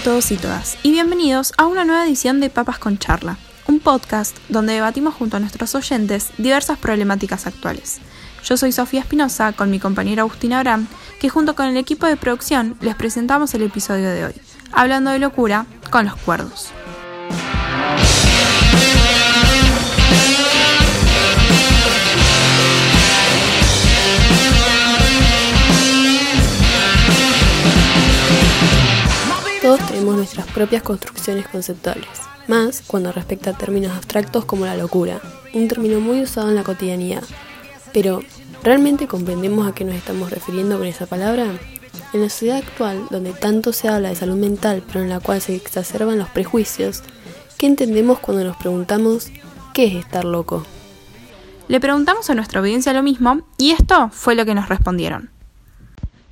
todos y todas, y bienvenidos a una nueva edición de Papas con Charla, un podcast donde debatimos junto a nuestros oyentes diversas problemáticas actuales. Yo soy Sofía Espinosa con mi compañera Agustina Abraham, que junto con el equipo de producción les presentamos el episodio de hoy, hablando de locura con los cuerdos. Todos tenemos nuestras propias construcciones conceptuales, más cuando respecta a términos abstractos como la locura, un término muy usado en la cotidianidad. Pero, ¿realmente comprendemos a qué nos estamos refiriendo con esa palabra? En la sociedad actual, donde tanto se habla de salud mental, pero en la cual se exacerban los prejuicios, ¿qué entendemos cuando nos preguntamos qué es estar loco? Le preguntamos a nuestra audiencia lo mismo y esto fue lo que nos respondieron.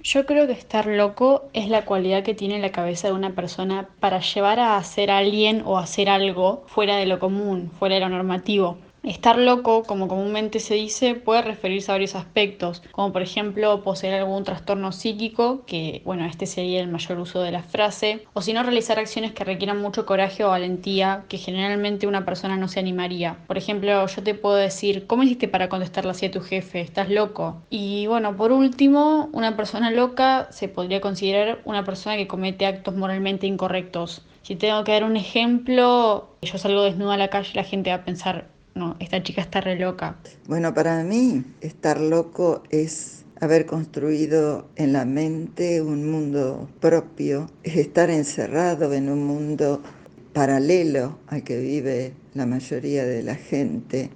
Yo creo que estar loco es la cualidad que tiene la cabeza de una persona para llevar a hacer a alguien o hacer algo fuera de lo común, fuera de lo normativo. Estar loco, como comúnmente se dice, puede referirse a varios aspectos, como por ejemplo poseer algún trastorno psíquico, que bueno, este sería el mayor uso de la frase, o si no realizar acciones que requieran mucho coraje o valentía, que generalmente una persona no se animaría. Por ejemplo, yo te puedo decir, ¿cómo hiciste para contestarle así a tu jefe? ¿Estás loco? Y bueno, por último, una persona loca se podría considerar una persona que comete actos moralmente incorrectos. Si tengo que dar un ejemplo, yo salgo desnuda a la calle y la gente va a pensar, no, esta chica está re loca. Bueno, para mí estar loco es haber construido en la mente un mundo propio, es estar encerrado en un mundo paralelo al que vive la mayoría de la gente,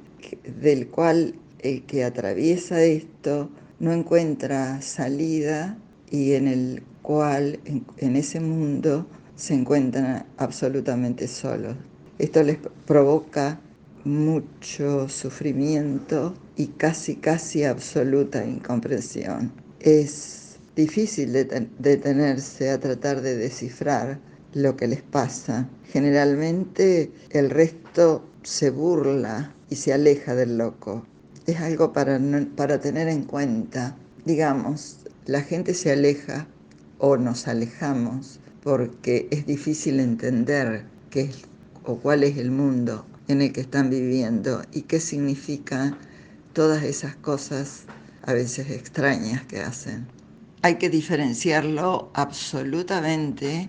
del cual el que atraviesa esto no encuentra salida y en el cual en, en ese mundo se encuentran absolutamente solos. Esto les provoca mucho sufrimiento y casi, casi absoluta incomprensión. Es difícil detenerse a tratar de descifrar lo que les pasa. Generalmente el resto se burla y se aleja del loco. Es algo para, para tener en cuenta. Digamos, la gente se aleja o nos alejamos porque es difícil entender qué es o cuál es el mundo en el que están viviendo y qué significan todas esas cosas a veces extrañas que hacen. Hay que diferenciarlo absolutamente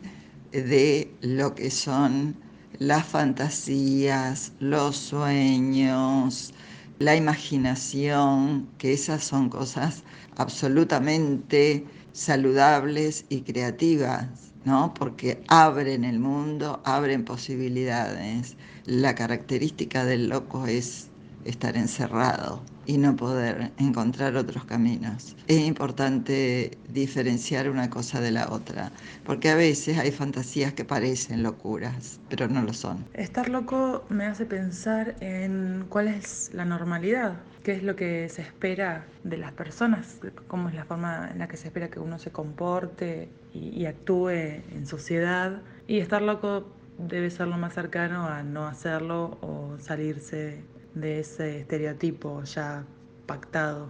de lo que son las fantasías, los sueños, la imaginación, que esas son cosas absolutamente saludables y creativas, ¿no? Porque abren el mundo, abren posibilidades la característica del loco es estar encerrado y no poder encontrar otros caminos. Es importante diferenciar una cosa de la otra, porque a veces hay fantasías que parecen locuras, pero no lo son. Estar loco me hace pensar en cuál es la normalidad, qué es lo que se espera de las personas, cómo es la forma en la que se espera que uno se comporte y, y actúe en sociedad. Y estar loco debe ser lo más cercano a no hacerlo o salirse de ese estereotipo ya pactado.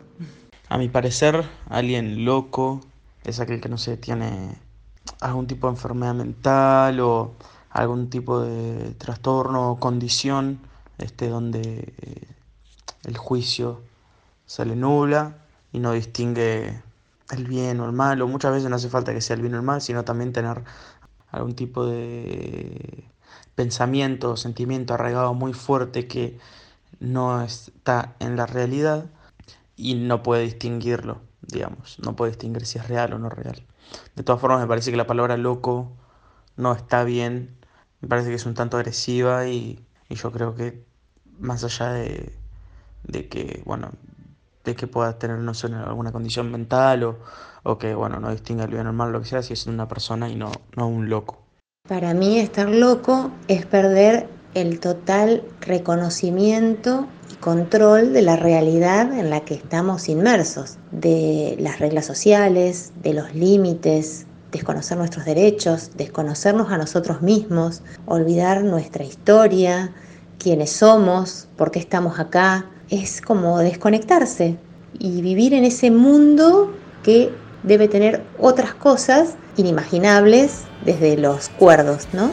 A mi parecer, alguien loco es aquel que no sé, tiene algún tipo de enfermedad mental o algún tipo de trastorno o condición este, donde eh, el juicio se le nubla y no distingue el bien o el mal, o muchas veces no hace falta que sea el bien o el mal, sino también tener algún tipo de pensamiento o sentimiento arraigado muy fuerte que no está en la realidad y no puede distinguirlo, digamos, no puede distinguir si es real o no real. De todas formas, me parece que la palabra loco no está bien, me parece que es un tanto agresiva y, yo creo que más allá de, de que, bueno, de que pueda tener, no sé, alguna condición mental o, o que, bueno, no distinga el bien o el mal, lo que sea, si es una persona y no, no un loco. Para mí estar loco es perder el total reconocimiento y control de la realidad en la que estamos inmersos, de las reglas sociales, de los límites, desconocer nuestros derechos, desconocernos a nosotros mismos, olvidar nuestra historia, quiénes somos, por qué estamos acá, es como desconectarse y vivir en ese mundo que debe tener otras cosas inimaginables desde los cuerdos, ¿no?